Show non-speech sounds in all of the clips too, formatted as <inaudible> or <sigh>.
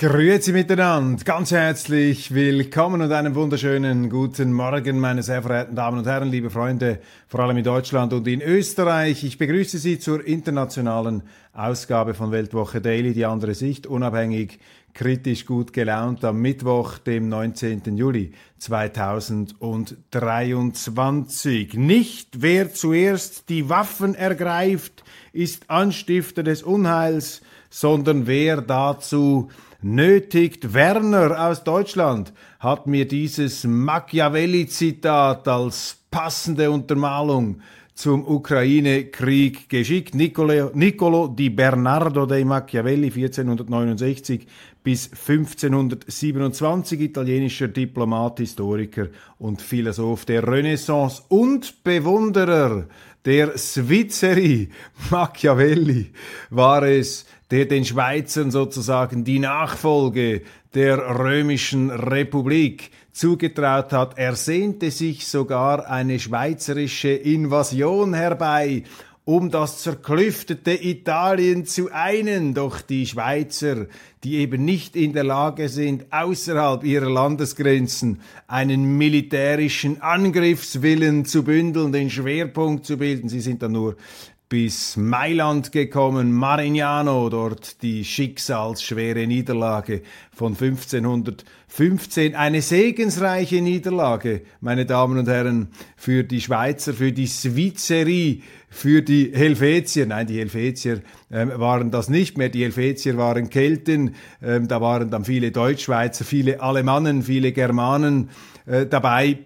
Grüezi miteinander, ganz herzlich willkommen und einen wunderschönen guten Morgen, meine sehr verehrten Damen und Herren, liebe Freunde, vor allem in Deutschland und in Österreich. Ich begrüße Sie zur internationalen Ausgabe von Weltwoche Daily, die andere Sicht, unabhängig, kritisch, gut gelaunt, am Mittwoch, dem 19. Juli 2023. Nicht wer zuerst die Waffen ergreift, ist Anstifter des Unheils, sondern wer dazu nötigt. Werner aus Deutschland hat mir dieses Machiavelli-Zitat als passende Untermalung zum Ukraine-Krieg geschickt. Niccolo, di Bernardo dei Machiavelli 1469 bis 1527, italienischer Diplomat, Historiker und Philosoph der Renaissance und Bewunderer der Svizzeri Machiavelli war es, der den Schweizern sozusagen die Nachfolge der römischen Republik zugetraut hat. Er sehnte sich sogar eine schweizerische Invasion herbei, um das zerklüftete Italien zu einen. Doch die Schweizer, die eben nicht in der Lage sind, außerhalb ihrer Landesgrenzen einen militärischen Angriffswillen zu bündeln, den Schwerpunkt zu bilden, sie sind dann nur bis Mailand gekommen, Marignano, dort die schicksalsschwere Niederlage von 1515. Eine segensreiche Niederlage, meine Damen und Herren, für die Schweizer, für die Svizerie, für die Helvetier. Nein, die Helvetier ähm, waren das nicht mehr. Die Helvetier waren Kelten, ähm, da waren dann viele Deutschschweizer, viele Alemannen, viele Germanen äh, dabei.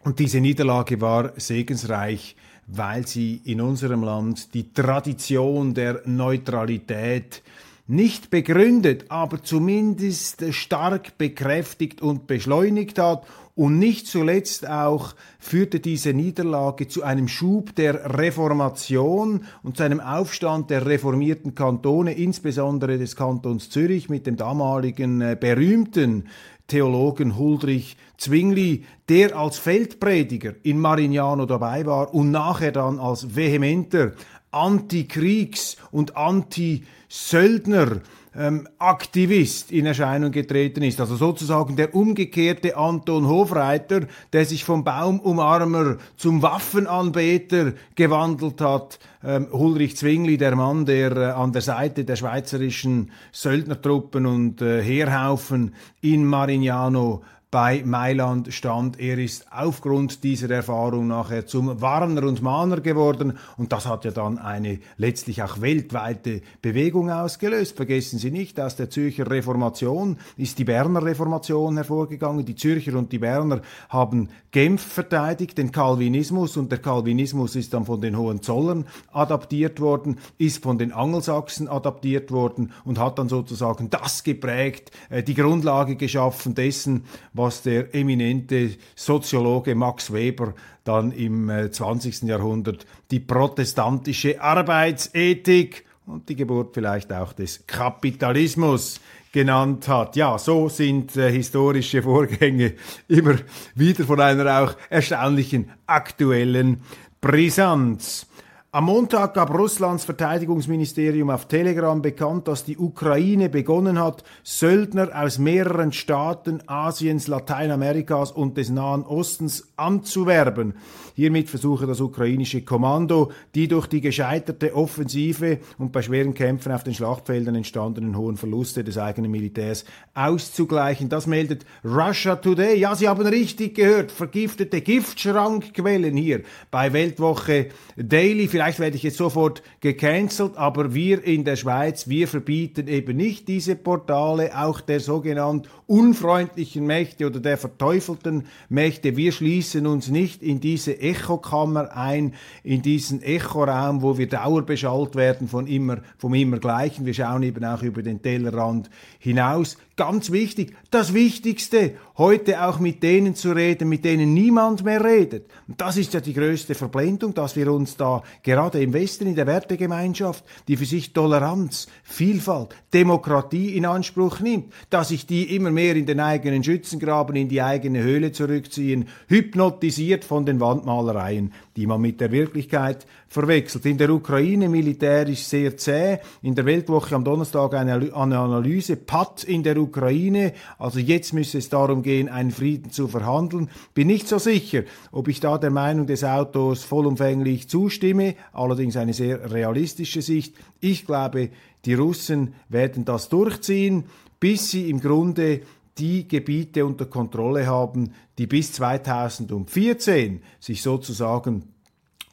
Und diese Niederlage war segensreich weil sie in unserem Land die Tradition der Neutralität nicht begründet, aber zumindest stark bekräftigt und beschleunigt hat. Und nicht zuletzt auch führte diese Niederlage zu einem Schub der Reformation und zu einem Aufstand der reformierten Kantone, insbesondere des Kantons Zürich mit dem damaligen äh, berühmten Theologen Huldrych Zwingli, der als Feldprediger in Marignano dabei war und nachher dann als vehementer Antikriegs- und Anti-Söldner ähm, Aktivist in Erscheinung getreten ist. Also sozusagen der umgekehrte Anton Hofreiter, der sich vom Baumumarmer zum Waffenanbeter gewandelt hat. Ähm, Ulrich Zwingli, der Mann, der äh, an der Seite der schweizerischen Söldnertruppen und äh, Heerhaufen in Marignano bei Mailand stand. Er ist aufgrund dieser Erfahrung nachher zum Warner und Mahner geworden und das hat ja dann eine letztlich auch weltweite Bewegung ausgelöst. Vergessen Sie nicht, aus der Zürcher Reformation ist die Berner Reformation hervorgegangen. Die Zürcher und die Berner haben Genf verteidigt, den Calvinismus und der Calvinismus ist dann von den Hohenzollern adaptiert worden, ist von den Angelsachsen adaptiert worden und hat dann sozusagen das geprägt, äh, die Grundlage geschaffen dessen, was der eminente Soziologe Max Weber dann im 20. Äh, Jahrhundert die protestantische Arbeitsethik und die Geburt vielleicht auch des Kapitalismus genannt hat. Ja, so sind äh, historische Vorgänge <laughs> immer wieder von einer auch erstaunlichen aktuellen Brisanz. Am Montag gab Russlands Verteidigungsministerium auf Telegram bekannt, dass die Ukraine begonnen hat, Söldner aus mehreren Staaten Asiens, Lateinamerikas und des Nahen Ostens anzuwerben. Hiermit versuche das ukrainische Kommando, die durch die gescheiterte Offensive und bei schweren Kämpfen auf den Schlachtfeldern entstandenen hohen Verluste des eigenen Militärs auszugleichen. Das meldet Russia Today. Ja, Sie haben richtig gehört, vergiftete Giftschrankquellen hier bei Weltwoche Daily vielleicht werde ich jetzt sofort gecancelt, aber wir in der Schweiz, wir verbieten eben nicht diese Portale, auch der sogenannten unfreundlichen Mächte oder der verteufelten Mächte. Wir schließen uns nicht in diese Echokammer ein, in diesen Echoraum, wo wir dauerbeschallt werden von immer, vom Immergleichen. Wir schauen eben auch über den Tellerrand hinaus. Ganz wichtig, das Wichtigste, heute auch mit denen zu reden, mit denen niemand mehr redet. Und das ist ja die größte Verblendung, dass wir uns da gerade im Westen, in der Wertegemeinschaft, die für sich Toleranz, Vielfalt, Demokratie in Anspruch nimmt, dass sich die immer mehr in den eigenen Schützengraben, in die eigene Höhle zurückziehen, hypnotisiert von den Wandmalereien, die man mit der Wirklichkeit verwechselt. In der Ukraine militärisch sehr zäh. In der Weltwoche am Donnerstag eine, Analyse. Patt in der Ukraine. Also jetzt müsse es darum gehen, einen Frieden zu verhandeln. Bin nicht so sicher, ob ich da der Meinung des Autors vollumfänglich zustimme. Allerdings eine sehr realistische Sicht. Ich glaube, die Russen werden das durchziehen, bis sie im Grunde die Gebiete unter Kontrolle haben, die bis 2014 sich sozusagen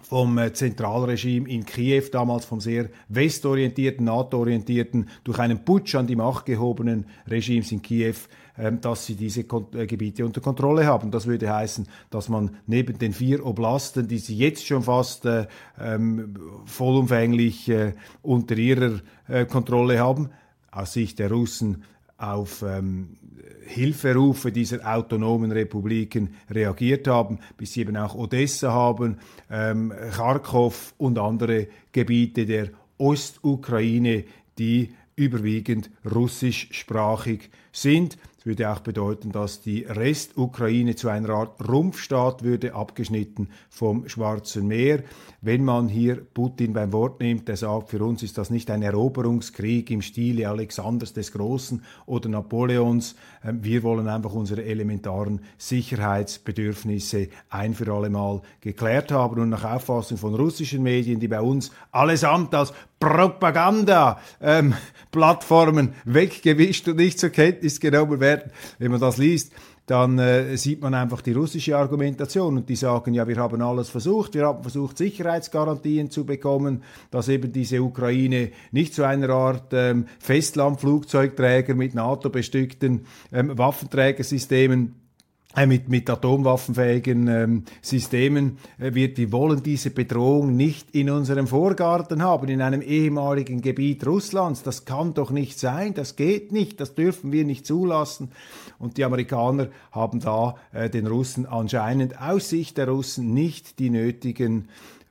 vom äh, Zentralregime in Kiew, damals vom sehr westorientierten, NATO-orientierten, durch einen Putsch an die Macht gehobenen Regimes in Kiew, ähm, dass sie diese äh, Gebiete unter Kontrolle haben. Das würde heißen, dass man neben den vier Oblasten, die sie jetzt schon fast äh, ähm, vollumfänglich äh, unter ihrer äh, Kontrolle haben, aus Sicht der Russen auf ähm, Hilferufe dieser autonomen Republiken reagiert haben, bis sie eben auch Odessa haben, ähm, Kharkov und andere Gebiete der Ostukraine, die überwiegend russischsprachig sind. Das würde auch bedeuten, dass die Restukraine zu einer Art Rumpfstaat würde, abgeschnitten vom Schwarzen Meer. Wenn man hier Putin beim Wort nimmt, der sagt, für uns ist das nicht ein Eroberungskrieg im Stile Alexanders des Großen oder Napoleons. Ähm, wir wollen einfach unsere elementaren Sicherheitsbedürfnisse ein für alle Mal geklärt haben. Und nach Auffassung von russischen Medien, die bei uns allesamt als Propaganda-Plattformen ähm, weggewischt und nicht zur Kenntnis genommen werden. Wenn man das liest, dann äh, sieht man einfach die russische Argumentation und die sagen, ja, wir haben alles versucht, wir haben versucht, Sicherheitsgarantien zu bekommen, dass eben diese Ukraine nicht zu einer Art ähm, Festlandflugzeugträger mit NATO-bestückten ähm, Waffenträgersystemen mit, mit atomwaffenfähigen ähm, Systemen äh, wird. Wir wollen diese Bedrohung nicht in unserem Vorgarten haben, in einem ehemaligen Gebiet Russlands. Das kann doch nicht sein, das geht nicht, das dürfen wir nicht zulassen. Und die Amerikaner haben da äh, den Russen anscheinend aus Sicht der Russen nicht die nötigen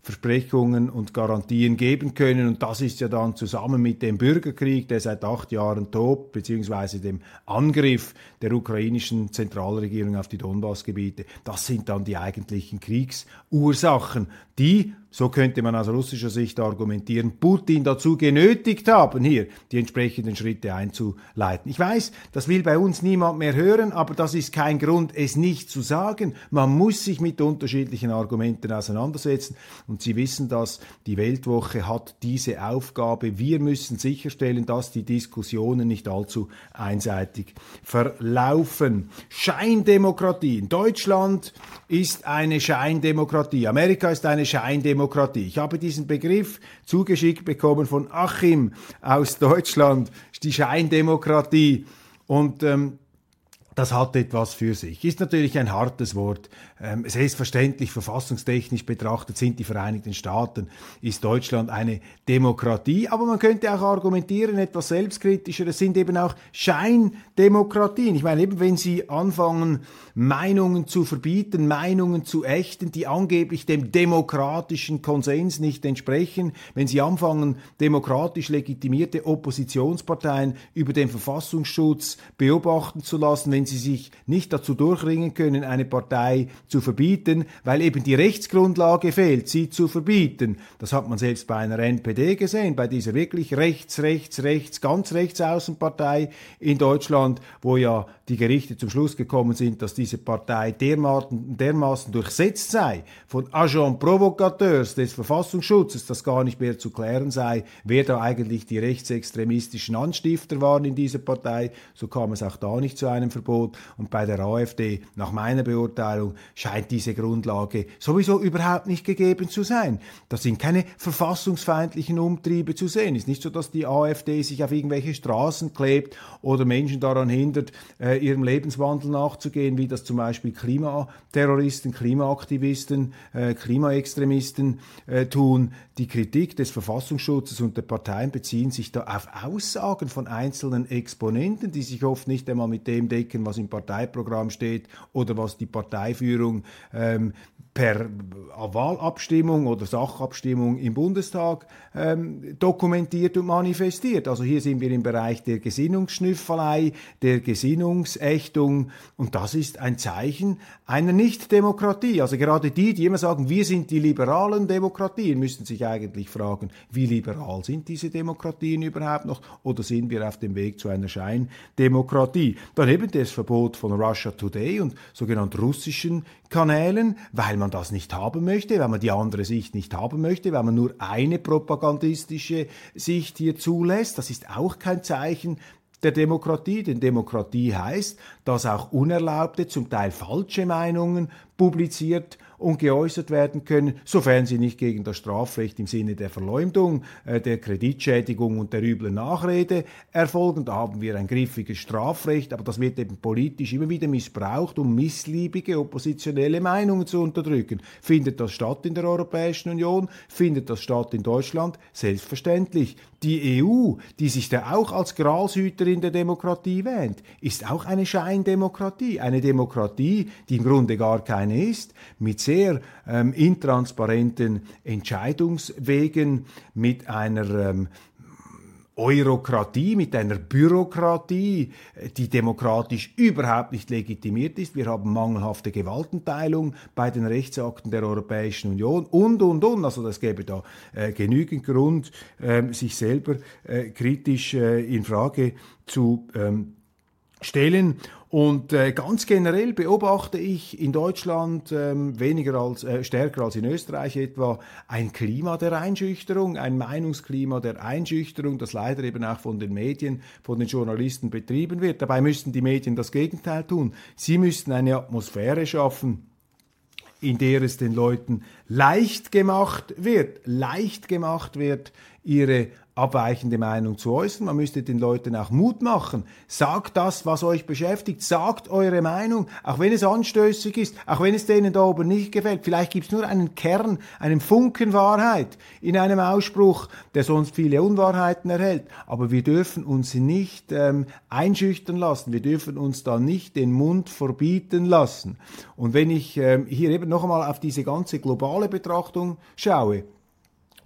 Versprechungen und Garantien geben können. Und das ist ja dann zusammen mit dem Bürgerkrieg, der seit acht Jahren tobt, beziehungsweise dem Angriff der ukrainischen Zentralregierung auf die Donbassgebiete, das sind dann die eigentlichen Kriegsursachen, die so könnte man aus russischer Sicht argumentieren, Putin dazu genötigt haben, hier die entsprechenden Schritte einzuleiten. Ich weiß, das will bei uns niemand mehr hören, aber das ist kein Grund, es nicht zu sagen. Man muss sich mit unterschiedlichen Argumenten auseinandersetzen und Sie wissen das, die Weltwoche hat diese Aufgabe. Wir müssen sicherstellen, dass die Diskussionen nicht allzu einseitig verlaufen. Scheindemokratie. In Deutschland ist eine Scheindemokratie. Amerika ist eine Scheindemokratie. Demokratie. Ich habe diesen Begriff zugeschickt bekommen von Achim aus Deutschland, die Scheindemokratie. Und ähm, das hat etwas für sich. Ist natürlich ein hartes Wort. Ähm, selbstverständlich, verfassungstechnisch betrachtet, sind die Vereinigten Staaten, ist Deutschland eine Demokratie. Aber man könnte auch argumentieren, etwas selbstkritischer, es sind eben auch Scheindemokratien. Ich meine, eben wenn Sie anfangen, Meinungen zu verbieten, Meinungen zu ächten, die angeblich dem demokratischen Konsens nicht entsprechen, wenn Sie anfangen, demokratisch legitimierte Oppositionsparteien über den Verfassungsschutz beobachten zu lassen, wenn sie sich nicht dazu durchringen können, eine Partei zu verbieten, weil eben die Rechtsgrundlage fehlt, sie zu verbieten. Das hat man selbst bei einer NPD gesehen, bei dieser wirklich rechts, rechts, rechts, ganz rechts Außenpartei in Deutschland, wo ja die Gerichte zum Schluss gekommen sind, dass diese Partei dermaßen, dermaßen durchsetzt sei von Agent Provocateurs des Verfassungsschutzes, dass gar nicht mehr zu klären sei, wer da eigentlich die rechtsextremistischen Anstifter waren in dieser Partei. So kam es auch da nicht zu einem Verbot Parteiverbot. Und bei der AfD, nach meiner Beurteilung, scheint diese Grundlage sowieso überhaupt nicht gegeben zu sein. Das sind keine verfassungsfeindlichen Umtriebe zu sehen. Es ist nicht so, dass die AfD sich auf irgendwelche Straßen klebt oder Menschen daran hindert, äh, ihrem Lebenswandel nachzugehen, wie das zum Beispiel Klimaterroristen, Klimaaktivisten, äh, Klimaextremisten äh, tun. Die Kritik des Verfassungsschutzes und der Parteien beziehen sich da auf Aussagen von einzelnen Exponenten, die sich oft nicht einmal mit dem decken, was im Parteiprogramm steht oder was die Parteiführung ähm, per Wahlabstimmung oder Sachabstimmung im Bundestag ähm, dokumentiert und manifestiert. Also hier sind wir im Bereich der Gesinnungsschnüffelei, der Gesinnungsächtung und das ist ein Zeichen einer Nichtdemokratie. Also gerade die, die immer sagen, wir sind die liberalen Demokratien, müssen sich eigentlich fragen, wie liberal sind diese Demokratien überhaupt noch oder sind wir auf dem Weg zu einer Scheindemokratie? Dann eben das Verbot von Russia Today und sogenannten russischen Kanälen, weil man das nicht haben möchte, weil man die andere Sicht nicht haben möchte, weil man nur eine propagandistische Sicht hier zulässt. Das ist auch kein Zeichen der Demokratie, denn Demokratie heißt, dass auch unerlaubte, zum Teil falsche Meinungen publiziert und geäußert werden können, sofern sie nicht gegen das Strafrecht im Sinne der Verleumdung, äh, der Kreditschädigung und der üblen Nachrede erfolgen. Da haben wir ein griffiges Strafrecht, aber das wird eben politisch immer wieder missbraucht, um missliebige oppositionelle Meinungen zu unterdrücken. Findet das statt in der Europäischen Union? Findet das statt in Deutschland? Selbstverständlich. Die EU, die sich da auch als Gralshüterin der Demokratie wähnt, ist auch eine Scheindemokratie. Eine Demokratie, die im Grunde gar keine ist, mit sehr ähm, intransparenten Entscheidungswegen, mit einer ähm, Eurokratie, mit einer Bürokratie, die demokratisch überhaupt nicht legitimiert ist. Wir haben mangelhafte Gewaltenteilung bei den Rechtsakten der Europäischen Union und, und, und. Also das gäbe da äh, genügend Grund, äh, sich selber äh, kritisch äh, in Frage zu ähm, stellen. Und äh, ganz generell beobachte ich in Deutschland ähm, weniger als äh, stärker als in Österreich etwa ein Klima der Einschüchterung, ein Meinungsklima der Einschüchterung, das leider eben auch von den Medien, von den Journalisten betrieben wird. Dabei müssten die Medien das Gegenteil tun. Sie müssten eine Atmosphäre schaffen, in der es den Leuten leicht gemacht wird, leicht gemacht wird, ihre abweichende Meinung zu äußern. Man müsste den Leuten auch Mut machen. Sagt das, was euch beschäftigt. Sagt eure Meinung, auch wenn es anstößig ist, auch wenn es denen da oben nicht gefällt. Vielleicht gibt es nur einen Kern, einen Funken Wahrheit in einem Ausspruch, der sonst viele Unwahrheiten erhält. Aber wir dürfen uns nicht ähm, einschüchtern lassen. Wir dürfen uns da nicht den Mund verbieten lassen. Und wenn ich ähm, hier eben noch einmal auf diese ganze globale Betrachtung schaue,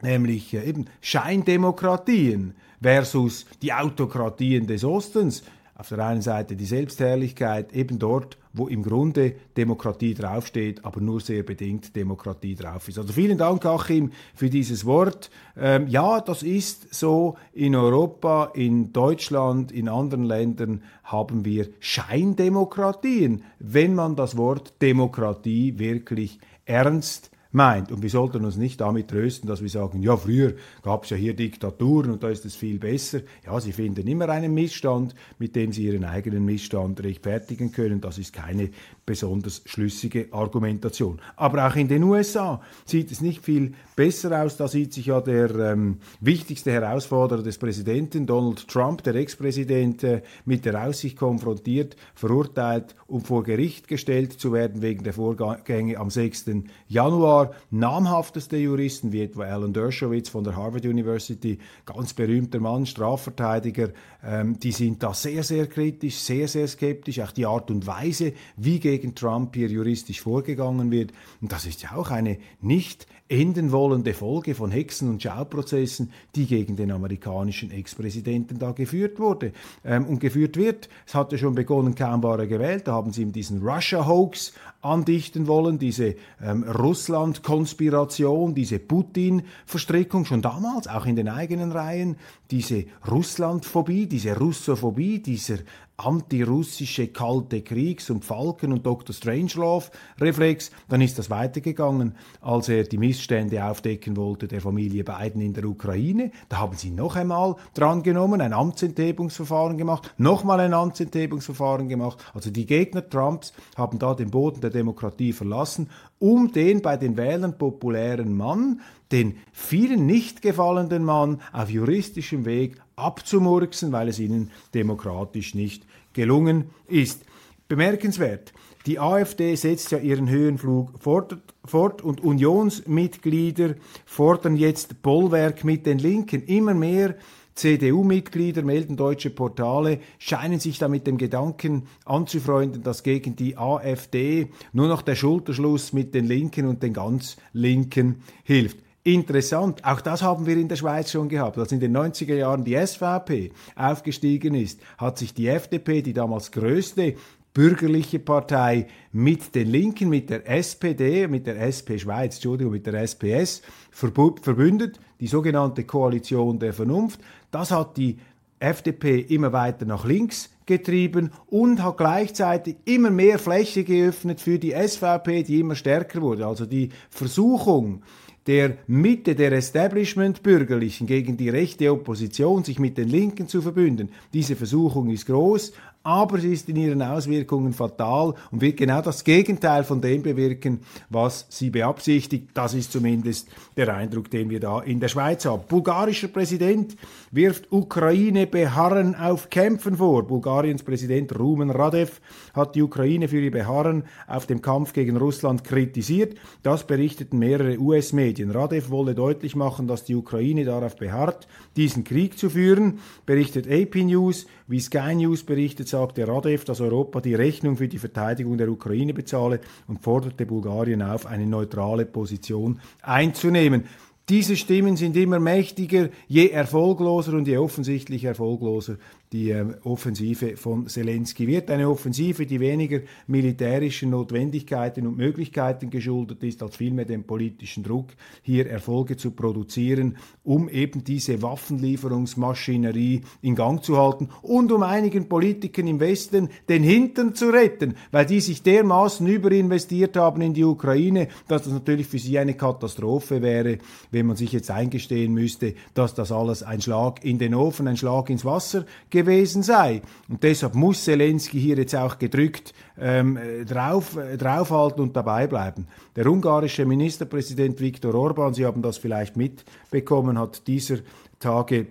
nämlich äh, eben Scheindemokratien versus die Autokratien des Ostens. Auf der einen Seite die Selbstherrlichkeit, eben dort, wo im Grunde Demokratie draufsteht, aber nur sehr bedingt Demokratie drauf ist. Also vielen Dank, Achim, für dieses Wort. Ähm, ja, das ist so. In Europa, in Deutschland, in anderen Ländern haben wir Scheindemokratien, wenn man das Wort Demokratie wirklich ernst meint. Und wir sollten uns nicht damit trösten, dass wir sagen, ja, früher gab es ja hier Diktaturen und da ist es viel besser. Ja, sie finden immer einen Missstand, mit dem sie ihren eigenen Missstand rechtfertigen können. Das ist keine besonders schlüssige Argumentation. Aber auch in den USA sieht es nicht viel besser aus. Da sieht sich ja der ähm, wichtigste Herausforderer des Präsidenten, Donald Trump, der Ex-Präsident, äh, mit der Aussicht konfrontiert, verurteilt und vor Gericht gestellt zu werden wegen der Vorgänge am 6. Januar. Namhafteste Juristen wie etwa Alan Dershowitz von der Harvard University, ganz berühmter Mann, Strafverteidiger, ähm, die sind da sehr, sehr kritisch, sehr, sehr skeptisch. Auch die Art und Weise, wie gegen Trump hier juristisch vorgegangen wird. Und das ist ja auch eine nicht enden wollende Folge von Hexen- und Schauprozessen, die gegen den amerikanischen Ex-Präsidenten da geführt wurde ähm, und geführt wird. Es hatte schon begonnen, kaum war er gewählt, da haben sie ihm diesen Russia-Hoax andichten wollen, diese ähm, Russland-Konspiration, diese Putin-Verstrickung, schon damals, auch in den eigenen Reihen, diese Russlandphobie, diese Russophobie, dieser antirussische kalte Kriegs- und Falken- und Dr. Strangelove-Reflex. Dann ist das weitergegangen, als er die Missstände aufdecken wollte der Familie Biden in der Ukraine. Da haben sie noch einmal drangenommen, ein Amtsenthebungsverfahren gemacht, nochmal ein Amtsenthebungsverfahren gemacht. Also die Gegner Trumps haben da den Boden der Demokratie verlassen, um den bei den Wählern populären Mann, den vielen nicht gefallenden Mann auf juristischem Weg abzumurksen, weil es ihnen demokratisch nicht gelungen ist. Bemerkenswert, die AfD setzt ja ihren Höhenflug fort, fort, und Unionsmitglieder fordern jetzt Bollwerk mit den Linken. Immer mehr CDU-Mitglieder, melden deutsche Portale, scheinen sich da mit dem Gedanken anzufreunden, dass gegen die AfD nur noch der Schulterschluss mit den Linken und den ganz Linken hilft. Interessant, auch das haben wir in der Schweiz schon gehabt. Als in den 90er Jahren die SVP aufgestiegen ist, hat sich die FDP, die damals größte bürgerliche Partei, mit den Linken, mit der SPD, mit der SP Schweiz, Entschuldigung, mit der SPS verbündet, die sogenannte Koalition der Vernunft. Das hat die FDP immer weiter nach links getrieben und hat gleichzeitig immer mehr Fläche geöffnet für die SVP, die immer stärker wurde. Also die Versuchung, der Mitte der Establishment-Bürgerlichen gegen die rechte Opposition, sich mit den Linken zu verbünden. Diese Versuchung ist groß, aber sie ist in ihren Auswirkungen fatal und wird genau das Gegenteil von dem bewirken, was sie beabsichtigt. Das ist zumindest der Eindruck, den wir da in der Schweiz haben. Bulgarischer Präsident wirft Ukraine Beharren auf Kämpfen vor. Bulgariens Präsident Rumen Radev hat die Ukraine für ihr Beharren auf dem Kampf gegen Russland kritisiert. Das berichteten mehrere US-Medien. Radev wolle deutlich machen, dass die Ukraine darauf beharrt, diesen Krieg zu führen, berichtet AP News. Wie Sky News berichtet, sagte Radev, dass Europa die Rechnung für die Verteidigung der Ukraine bezahle und forderte Bulgarien auf, eine neutrale Position einzunehmen. Diese Stimmen sind immer mächtiger, je erfolgloser und je offensichtlich erfolgloser die äh, Offensive von Zelensky wird. Eine Offensive, die weniger militärischen Notwendigkeiten und Möglichkeiten geschuldet ist, als vielmehr dem politischen Druck, hier Erfolge zu produzieren, um eben diese Waffenlieferungsmaschinerie in Gang zu halten und um einigen Politikern im Westen den Hintern zu retten, weil die sich dermaßen überinvestiert haben in die Ukraine, dass das natürlich für sie eine Katastrophe wäre, wenn man sich jetzt eingestehen müsste, dass das alles ein Schlag in den Ofen, ein Schlag ins Wasser gewesen sei. Und deshalb muss Zelensky hier jetzt auch gedrückt ähm, drauf, äh, draufhalten und dabei bleiben. Der ungarische Ministerpräsident Viktor Orban, Sie haben das vielleicht mitbekommen, hat dieser Tage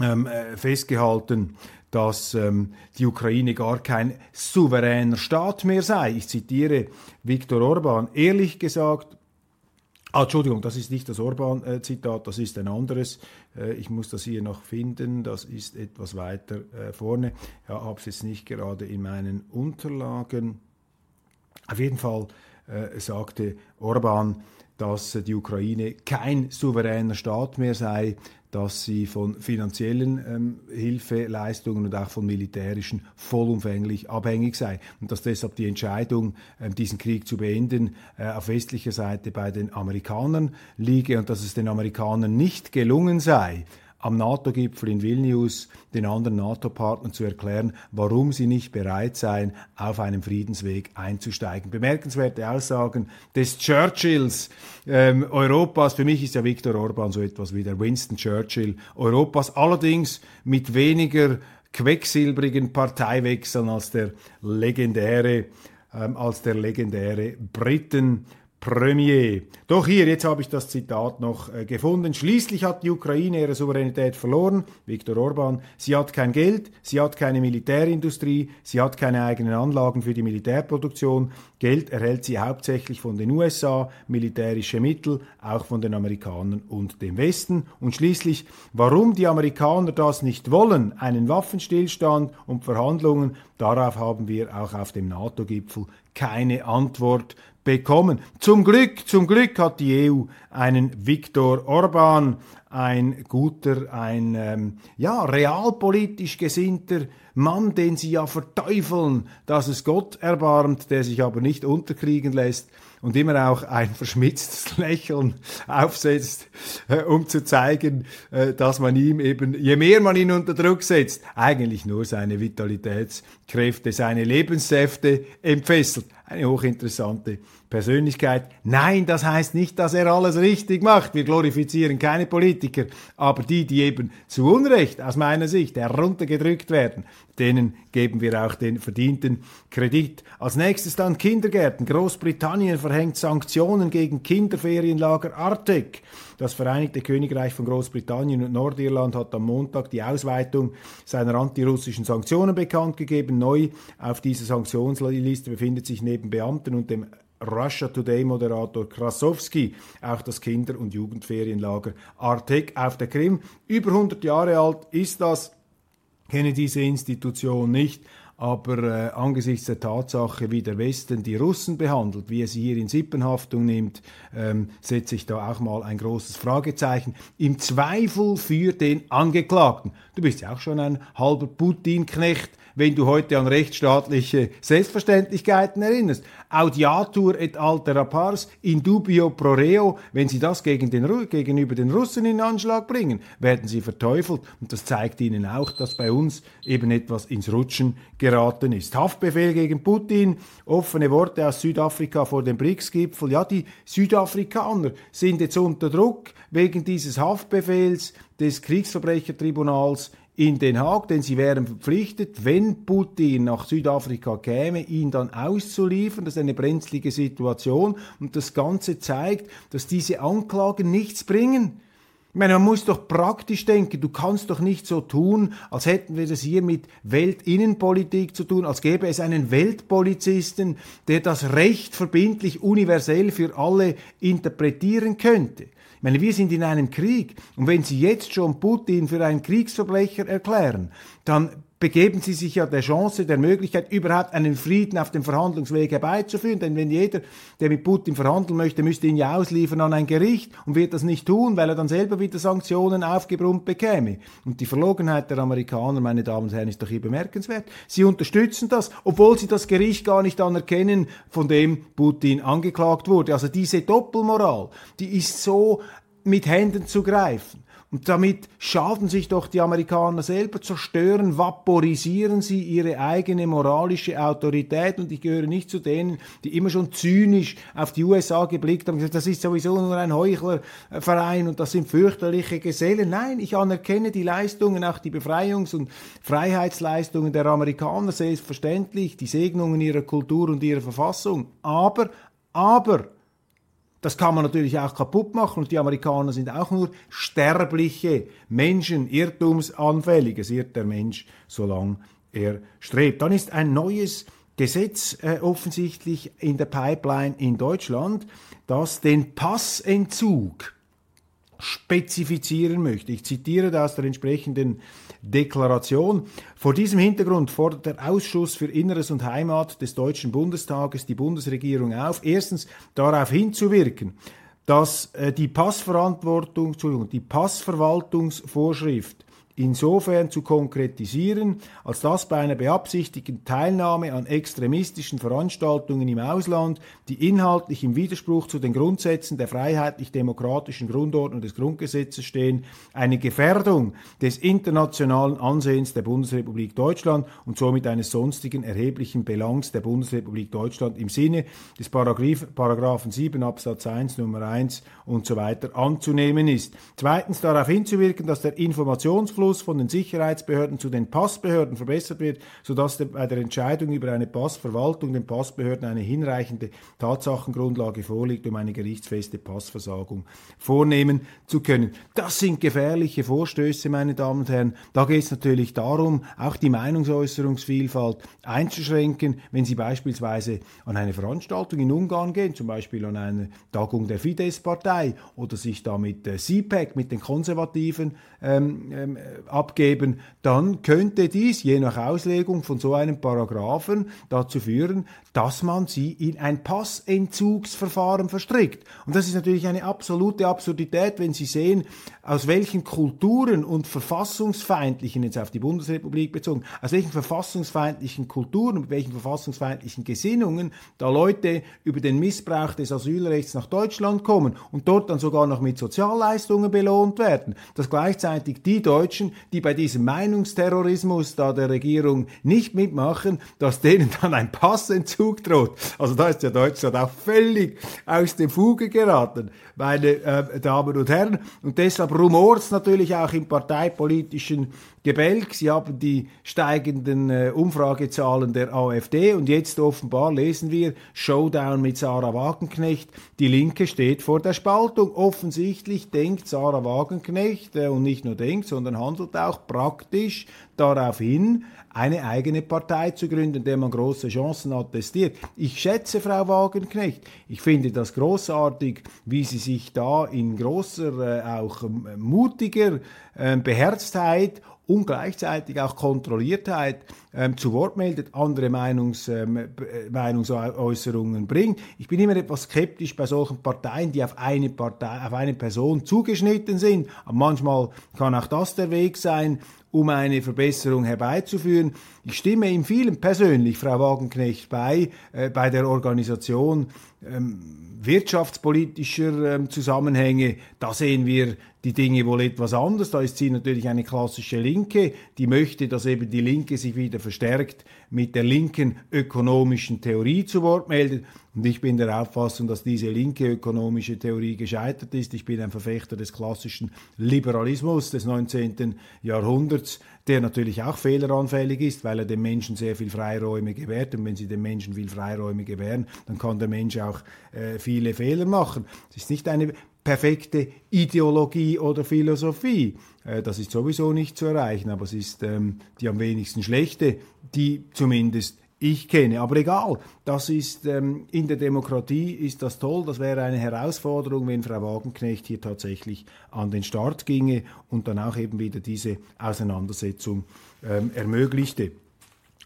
ähm, äh, festgehalten, dass ähm, die Ukraine gar kein souveräner Staat mehr sei. Ich zitiere Viktor Orban. Ehrlich gesagt, Ah, Entschuldigung, das ist nicht das Orban-Zitat, das ist ein anderes. Äh, ich muss das hier noch finden, das ist etwas weiter äh, vorne. Ja, habe es jetzt nicht gerade in meinen Unterlagen. Auf jeden Fall äh, sagte Orban, dass die Ukraine kein souveräner Staat mehr sei, dass sie von finanziellen ähm, Hilfeleistungen und auch von militärischen vollumfänglich abhängig sei. Und dass deshalb die Entscheidung, ähm, diesen Krieg zu beenden, äh, auf westlicher Seite bei den Amerikanern liege und dass es den Amerikanern nicht gelungen sei, am NATO-Gipfel in Vilnius den anderen NATO-Partnern zu erklären, warum sie nicht bereit seien, auf einem Friedensweg einzusteigen. Bemerkenswerte Aussagen des Churchills ähm, Europas. Für mich ist ja Viktor Orban so etwas wie der Winston Churchill Europas, allerdings mit weniger quecksilbrigen Parteiwechseln als der legendäre ähm, als der legendäre Briten Premier. Doch hier, jetzt habe ich das Zitat noch äh, gefunden. Schließlich hat die Ukraine ihre Souveränität verloren, Viktor Orban. Sie hat kein Geld, sie hat keine Militärindustrie, sie hat keine eigenen Anlagen für die Militärproduktion. Geld erhält sie hauptsächlich von den USA, militärische Mittel, auch von den Amerikanern und dem Westen. Und schließlich, warum die Amerikaner das nicht wollen, einen Waffenstillstand und Verhandlungen, darauf haben wir auch auf dem NATO-Gipfel keine Antwort bekommen. Zum Glück, zum Glück hat die EU einen Viktor Orban, ein guter, ein ähm, ja, realpolitisch gesinnter Mann, den sie ja verteufeln, dass es Gott erbarmt, der sich aber nicht unterkriegen lässt und immer auch ein verschmitztes <laughs> Lächeln aufsetzt, äh, um zu zeigen, äh, dass man ihm eben, je mehr man ihn unter Druck setzt, eigentlich nur seine Vitalitätskräfte, seine Lebenssäfte entfesselt. Eine hochinteressante Persönlichkeit. Nein, das heißt nicht, dass er alles richtig macht. Wir glorifizieren keine Politiker, aber die, die eben zu Unrecht aus meiner Sicht heruntergedrückt werden, denen geben wir auch den verdienten Kredit. Als nächstes dann Kindergärten. Großbritannien verhängt Sanktionen gegen Kinderferienlager Artek. Das Vereinigte Königreich von Großbritannien und Nordirland hat am Montag die Ausweitung seiner antirussischen Sanktionen bekannt gegeben. Neu auf dieser Sanktionsliste befindet sich neben Beamten und dem Russia Today Moderator Krasowski auch das Kinder- und Jugendferienlager Artek auf der Krim. Über 100 Jahre alt ist das kenne diese Institution nicht, aber äh, angesichts der Tatsache, wie der Westen die Russen behandelt, wie er sie hier in Sippenhaftung nimmt, ähm, setze ich da auch mal ein großes Fragezeichen. Im Zweifel für den Angeklagten. Du bist ja auch schon ein halber Putin-Knecht wenn du heute an rechtsstaatliche Selbstverständlichkeiten erinnerst. Audiatur et altera pars, in dubio pro reo, wenn sie das gegen den, gegenüber den Russen in Anschlag bringen, werden sie verteufelt. Und das zeigt ihnen auch, dass bei uns eben etwas ins Rutschen geraten ist. Haftbefehl gegen Putin, offene Worte aus Südafrika vor dem BRICS-Gipfel. Ja, die Südafrikaner sind jetzt unter Druck wegen dieses Haftbefehls des Kriegsverbrechertribunals in Den Haag, denn sie wären verpflichtet, wenn Putin nach Südafrika käme, ihn dann auszuliefern. Das ist eine brenzlige Situation und das Ganze zeigt, dass diese Anklagen nichts bringen. Ich meine, man muss doch praktisch denken. Du kannst doch nicht so tun, als hätten wir das hier mit Weltinnenpolitik zu tun, als gäbe es einen Weltpolizisten, der das Recht verbindlich universell für alle interpretieren könnte. Ich meine, wir sind in einem Krieg. Und wenn Sie jetzt schon Putin für einen Kriegsverbrecher erklären, dann begeben sie sich ja der Chance, der Möglichkeit, überhaupt einen Frieden auf dem Verhandlungsweg herbeizuführen. Denn wenn jeder, der mit Putin verhandeln möchte, müsste ihn ja ausliefern an ein Gericht und wird das nicht tun, weil er dann selber wieder Sanktionen aufgebrummt bekäme. Und die Verlogenheit der Amerikaner, meine Damen und Herren, ist doch hier bemerkenswert. Sie unterstützen das, obwohl sie das Gericht gar nicht anerkennen, von dem Putin angeklagt wurde. Also diese Doppelmoral, die ist so mit Händen zu greifen. Und damit schaden sich doch die Amerikaner selber, zerstören, vaporisieren sie ihre eigene moralische Autorität. Und ich gehöre nicht zu denen, die immer schon zynisch auf die USA geblickt haben gesagt, das ist sowieso nur ein Heuchlerverein und das sind fürchterliche Gesellen. Nein, ich anerkenne die Leistungen, auch die Befreiungs- und Freiheitsleistungen der Amerikaner, selbstverständlich, die Segnungen ihrer Kultur und ihrer Verfassung. Aber, aber, das kann man natürlich auch kaputt machen und die Amerikaner sind auch nur sterbliche Menschen, irrtumsanfällig. Es irrt der Mensch, solange er strebt. Dann ist ein neues Gesetz äh, offensichtlich in der Pipeline in Deutschland, das den Passentzug spezifizieren möchte. Ich zitiere aus der entsprechenden Deklaration. Vor diesem Hintergrund fordert der Ausschuss für Inneres und Heimat des Deutschen Bundestages die Bundesregierung auf, erstens darauf hinzuwirken, dass äh, die Passverantwortung, Entschuldigung, die Passverwaltungsvorschrift insofern zu konkretisieren, als dass bei einer beabsichtigten Teilnahme an extremistischen Veranstaltungen im Ausland, die inhaltlich im Widerspruch zu den Grundsätzen der freiheitlich-demokratischen Grundordnung des Grundgesetzes stehen, eine Gefährdung des internationalen Ansehens der Bundesrepublik Deutschland und somit eines sonstigen erheblichen Belangs der Bundesrepublik Deutschland im Sinne des Paragraphen 7 Absatz 1 Nummer 1 und so weiter anzunehmen ist. Zweitens darauf hinzuwirken, dass der Informationsfluss Rückfluss von den Sicherheitsbehörden zu den Passbehörden verbessert wird, sodass bei der Entscheidung über eine Passverwaltung den Passbehörden eine hinreichende Tatsachengrundlage vorliegt, um eine gerichtsfeste Passversagung vornehmen zu können. Das sind gefährliche Vorstöße, meine Damen und Herren. Da geht es natürlich darum, auch die Meinungsäußerungsvielfalt einzuschränken, wenn Sie beispielsweise an eine Veranstaltung in Ungarn gehen, zum Beispiel an eine Tagung der Fidesz-Partei oder sich da mit äh, CPAC, mit den Konservativen ähm, ähm, abgeben, dann könnte dies je nach Auslegung von so einem Paragraphen dazu führen, dass man sie in ein Passentzugsverfahren verstrickt. Und das ist natürlich eine absolute Absurdität, wenn Sie sehen, aus welchen Kulturen und verfassungsfeindlichen, jetzt auf die Bundesrepublik bezogen, aus welchen verfassungsfeindlichen Kulturen und welchen verfassungsfeindlichen Gesinnungen da Leute über den Missbrauch des Asylrechts nach Deutschland kommen und dort dann sogar noch mit Sozialleistungen belohnt werden. Dass gleichzeitig die Deutschen, die bei diesem Meinungsterrorismus da der Regierung nicht mitmachen, dass denen dann ein Passentzug droht. Also da ist ja Deutschland auch völlig aus dem Fuge geraten, meine äh, Damen und Herren. Und deshalb rumort es natürlich auch im parteipolitischen Gebälk. Sie haben die steigenden äh, Umfragezahlen der AfD und jetzt offenbar lesen wir Showdown mit Sarah Wagenknecht. Die Linke steht vor der Spaltung. Offensichtlich denkt Sarah Wagenknecht äh, und nicht nur denkt, sondern handelt auch praktisch darauf hin, eine eigene Partei zu gründen, der man große Chancen attestiert. Ich schätze Frau Wagenknecht. Ich finde das großartig, wie sie sich da in großer, äh, auch ähm, mutiger äh, Beherztheit und gleichzeitig auch Kontrolliertheit ähm, zu Wort meldet, andere Meinungs, ähm, äh, Meinungsäußerungen bringt. Ich bin immer etwas skeptisch bei solchen Parteien, die auf eine Partei, auf eine Person zugeschnitten sind. Aber manchmal kann auch das der Weg sein, um eine Verbesserung herbeizuführen. Ich stimme in vielen persönlich, Frau Wagenknecht, bei, äh, bei der Organisation ähm, wirtschaftspolitischer ähm, Zusammenhänge. Da sehen wir die Dinge wohl etwas anders. Da ist sie natürlich eine klassische Linke, die möchte, dass eben die Linke sich wieder verstärkt mit der linken ökonomischen Theorie zu Wort meldet. Und ich bin der Auffassung, dass diese linke ökonomische Theorie gescheitert ist. Ich bin ein Verfechter des klassischen Liberalismus des 19. Jahrhunderts, der natürlich auch fehleranfällig ist, weil er dem Menschen sehr viel Freiräume gewährt. Und wenn Sie dem Menschen viel Freiräume gewähren, dann kann der Mensch auch äh, viele Fehler machen. Es ist nicht eine perfekte Ideologie oder Philosophie. Äh, das ist sowieso nicht zu erreichen, aber es ist ähm, die am wenigsten schlechte, die zumindest ich kenne. Aber egal, das ist ähm, in der Demokratie ist das toll. Das wäre eine Herausforderung, wenn Frau Wagenknecht hier tatsächlich an den Start ginge und dann auch eben wieder diese Auseinandersetzung ähm, ermöglichte.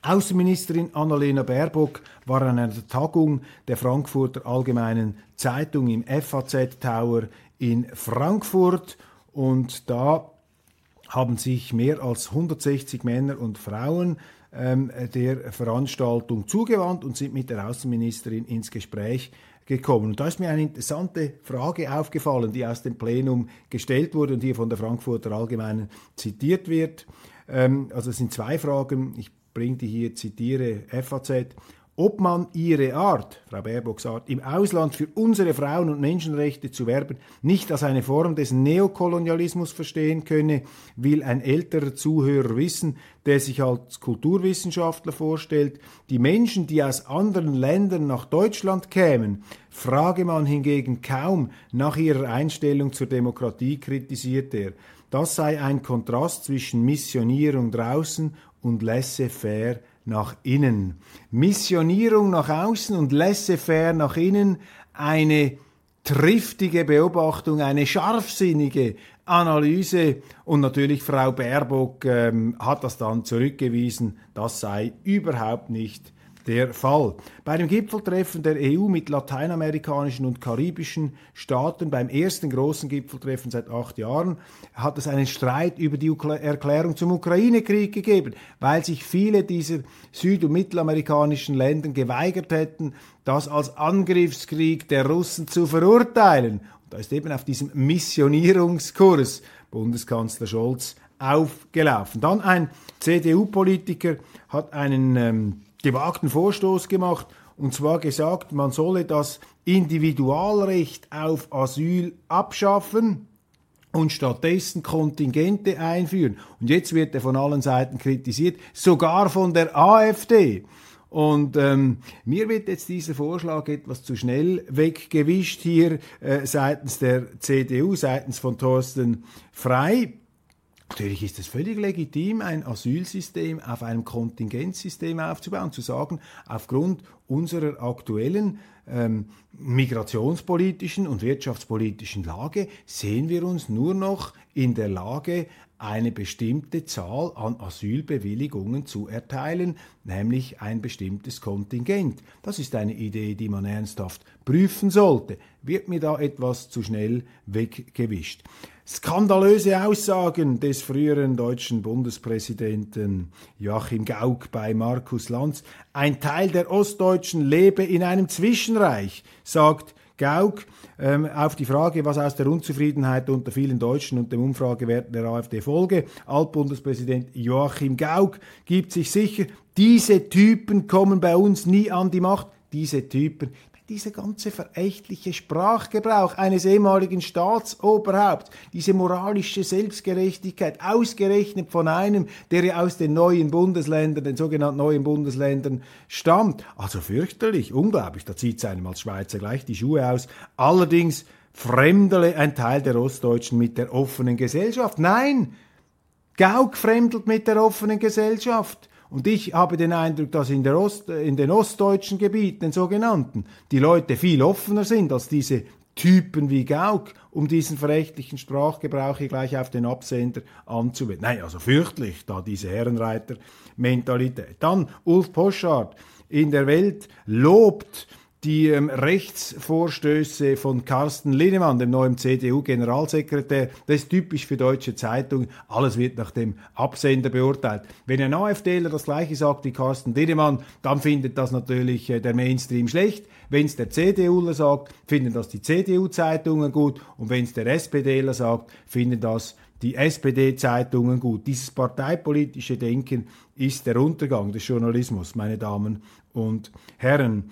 Außenministerin Annalena Baerbock war an einer Tagung der Frankfurter Allgemeinen Zeitung im FAZ Tower in Frankfurt und da haben sich mehr als 160 Männer und Frauen ähm, der Veranstaltung zugewandt und sind mit der Außenministerin ins Gespräch gekommen. Und da ist mir eine interessante Frage aufgefallen, die aus dem Plenum gestellt wurde und hier von der Frankfurter Allgemeinen zitiert wird. Ähm, also es sind zwei Fragen. Ich bringt die hier, zitiere FAZ, ob man ihre Art, Frau Baerbocks Art, im Ausland für unsere Frauen- und Menschenrechte zu werben, nicht als eine Form des Neokolonialismus verstehen könne, will ein älterer Zuhörer wissen, der sich als Kulturwissenschaftler vorstellt. Die Menschen, die aus anderen Ländern nach Deutschland kämen, frage man hingegen kaum nach ihrer Einstellung zur Demokratie, kritisiert er. Das sei ein Kontrast zwischen Missionierung draußen und laissez-faire nach innen. Missionierung nach außen und laissez-faire nach innen, eine triftige Beobachtung, eine scharfsinnige Analyse und natürlich Frau Baerbock ähm, hat das dann zurückgewiesen, das sei überhaupt nicht der Fall. Bei dem Gipfeltreffen der EU mit lateinamerikanischen und karibischen Staaten, beim ersten großen Gipfeltreffen seit acht Jahren, hat es einen Streit über die Erklärung zum Ukraine-Krieg gegeben, weil sich viele dieser süd- und mittelamerikanischen Länder geweigert hätten, das als Angriffskrieg der Russen zu verurteilen. Und da ist eben auf diesem Missionierungskurs Bundeskanzler Scholz aufgelaufen. Dann ein CDU-Politiker hat einen ähm, gewagten Vorstoß gemacht und zwar gesagt, man solle das Individualrecht auf Asyl abschaffen und stattdessen Kontingente einführen. Und jetzt wird er von allen Seiten kritisiert, sogar von der AfD. Und ähm, mir wird jetzt dieser Vorschlag etwas zu schnell weggewischt hier äh, seitens der CDU, seitens von Thorsten Frei. Natürlich ist es völlig legitim, ein Asylsystem auf einem Kontingentsystem aufzubauen, zu sagen, aufgrund unserer aktuellen ähm, migrationspolitischen und wirtschaftspolitischen Lage sehen wir uns nur noch in der Lage, eine bestimmte Zahl an Asylbewilligungen zu erteilen, nämlich ein bestimmtes Kontingent. Das ist eine Idee, die man ernsthaft prüfen sollte. Wird mir da etwas zu schnell weggewischt. Skandalöse Aussagen des früheren deutschen Bundespräsidenten Joachim Gauck bei Markus Lanz. Ein Teil der Ostdeutschen lebe in einem Zwischenreich, sagt Gauck ähm, auf die Frage, was aus der Unzufriedenheit unter vielen Deutschen und dem Umfragewert der AfD folge. Altbundespräsident Joachim Gauck gibt sich sicher, diese Typen kommen bei uns nie an die Macht. Diese Typen, dieser ganze verächtliche Sprachgebrauch eines ehemaligen Staatsoberhaupts, diese moralische Selbstgerechtigkeit, ausgerechnet von einem, der ja aus den neuen Bundesländern, den sogenannten neuen Bundesländern stammt. Also fürchterlich, unglaublich, da zieht es einem als Schweizer gleich die Schuhe aus. Allerdings fremdele ein Teil der Ostdeutschen mit der offenen Gesellschaft. Nein, Gauck fremdelt mit der offenen Gesellschaft. Und ich habe den Eindruck, dass in, Ost, in, den ostdeutschen Gebieten, den sogenannten, die Leute viel offener sind als diese Typen wie Gauck, um diesen verächtlichen Sprachgebrauch hier gleich auf den Absender anzuwenden. Nein, also fürchtlich, da diese Herrenreiter-Mentalität. Dann Ulf Poschardt in der Welt lobt die ähm, Rechtsvorstöße von Carsten Linnemann, dem neuen CDU-Generalsekretär, das ist typisch für deutsche Zeitungen. Alles wird nach dem Absender beurteilt. Wenn ein AfDler das Gleiche sagt wie Carsten Linnemann, dann findet das natürlich äh, der Mainstream schlecht. Wenn es der CDUler sagt, finden das die CDU-Zeitungen gut. Und wenn es der SPDler sagt, finden das die SPD-Zeitungen gut. Dieses parteipolitische Denken ist der Untergang des Journalismus, meine Damen und Herren.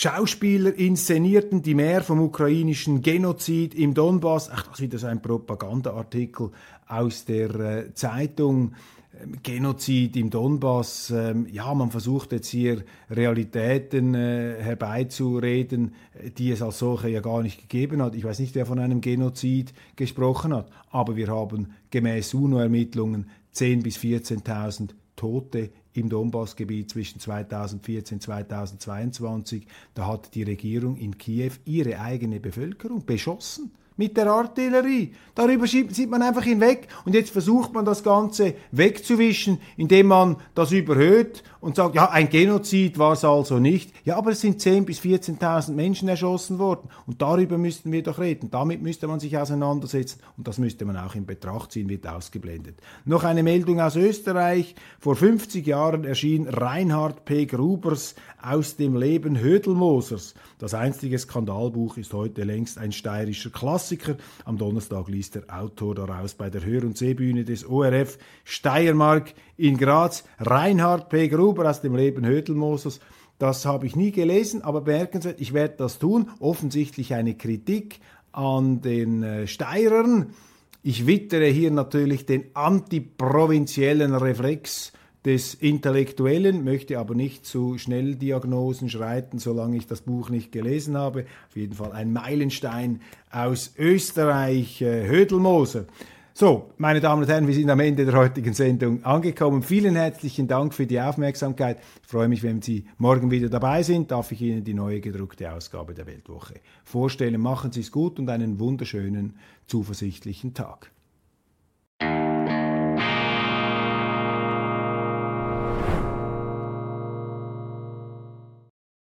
Schauspieler inszenierten die mehr vom ukrainischen Genozid im Donbass. Ach, das ist wieder so ein Propagandaartikel aus der äh, Zeitung. Ähm, Genozid im Donbass, ähm, ja, man versucht jetzt hier Realitäten äh, herbeizureden, die es als solche ja gar nicht gegeben hat. Ich weiß nicht, wer von einem Genozid gesprochen hat, aber wir haben gemäß UNO-Ermittlungen 10.000 bis 14.000 Tote im Donbassgebiet zwischen 2014 und 2022. Da hat die Regierung in Kiew ihre eigene Bevölkerung beschossen mit der Artillerie. Darüber sieht man einfach hinweg und jetzt versucht man das Ganze wegzuwischen, indem man das überhöht und sagt, ja, ein Genozid war es also nicht. Ja, aber es sind 10.000 bis 14.000 Menschen erschossen worden und darüber müssten wir doch reden. Damit müsste man sich auseinandersetzen und das müsste man auch in Betracht ziehen, wird ausgeblendet. Noch eine Meldung aus Österreich. Vor 50 Jahren erschien Reinhard P. Grubers Aus dem Leben Hödelmosers. Das einstige Skandalbuch ist heute längst ein steirischer Klassiker. Am Donnerstag liest der Autor daraus bei der Hör- und Sehbühne des ORF Steiermark in Graz. Reinhard P. Gruber aus dem Leben Hödelmosers. Das habe ich nie gelesen, aber bemerkenswert, ich werde das tun. Offensichtlich eine Kritik an den äh, Steirern. Ich wittere hier natürlich den antiprovinziellen Reflex des Intellektuellen, möchte aber nicht zu Schnelldiagnosen schreiten, solange ich das Buch nicht gelesen habe. Auf jeden Fall ein Meilenstein aus Österreich, äh, Hödelmoser. So, meine Damen und Herren, wir sind am Ende der heutigen Sendung angekommen. Vielen herzlichen Dank für die Aufmerksamkeit. Ich freue mich, wenn Sie morgen wieder dabei sind. Darf ich Ihnen die neue gedruckte Ausgabe der Weltwoche vorstellen. Machen Sie es gut und einen wunderschönen, zuversichtlichen Tag.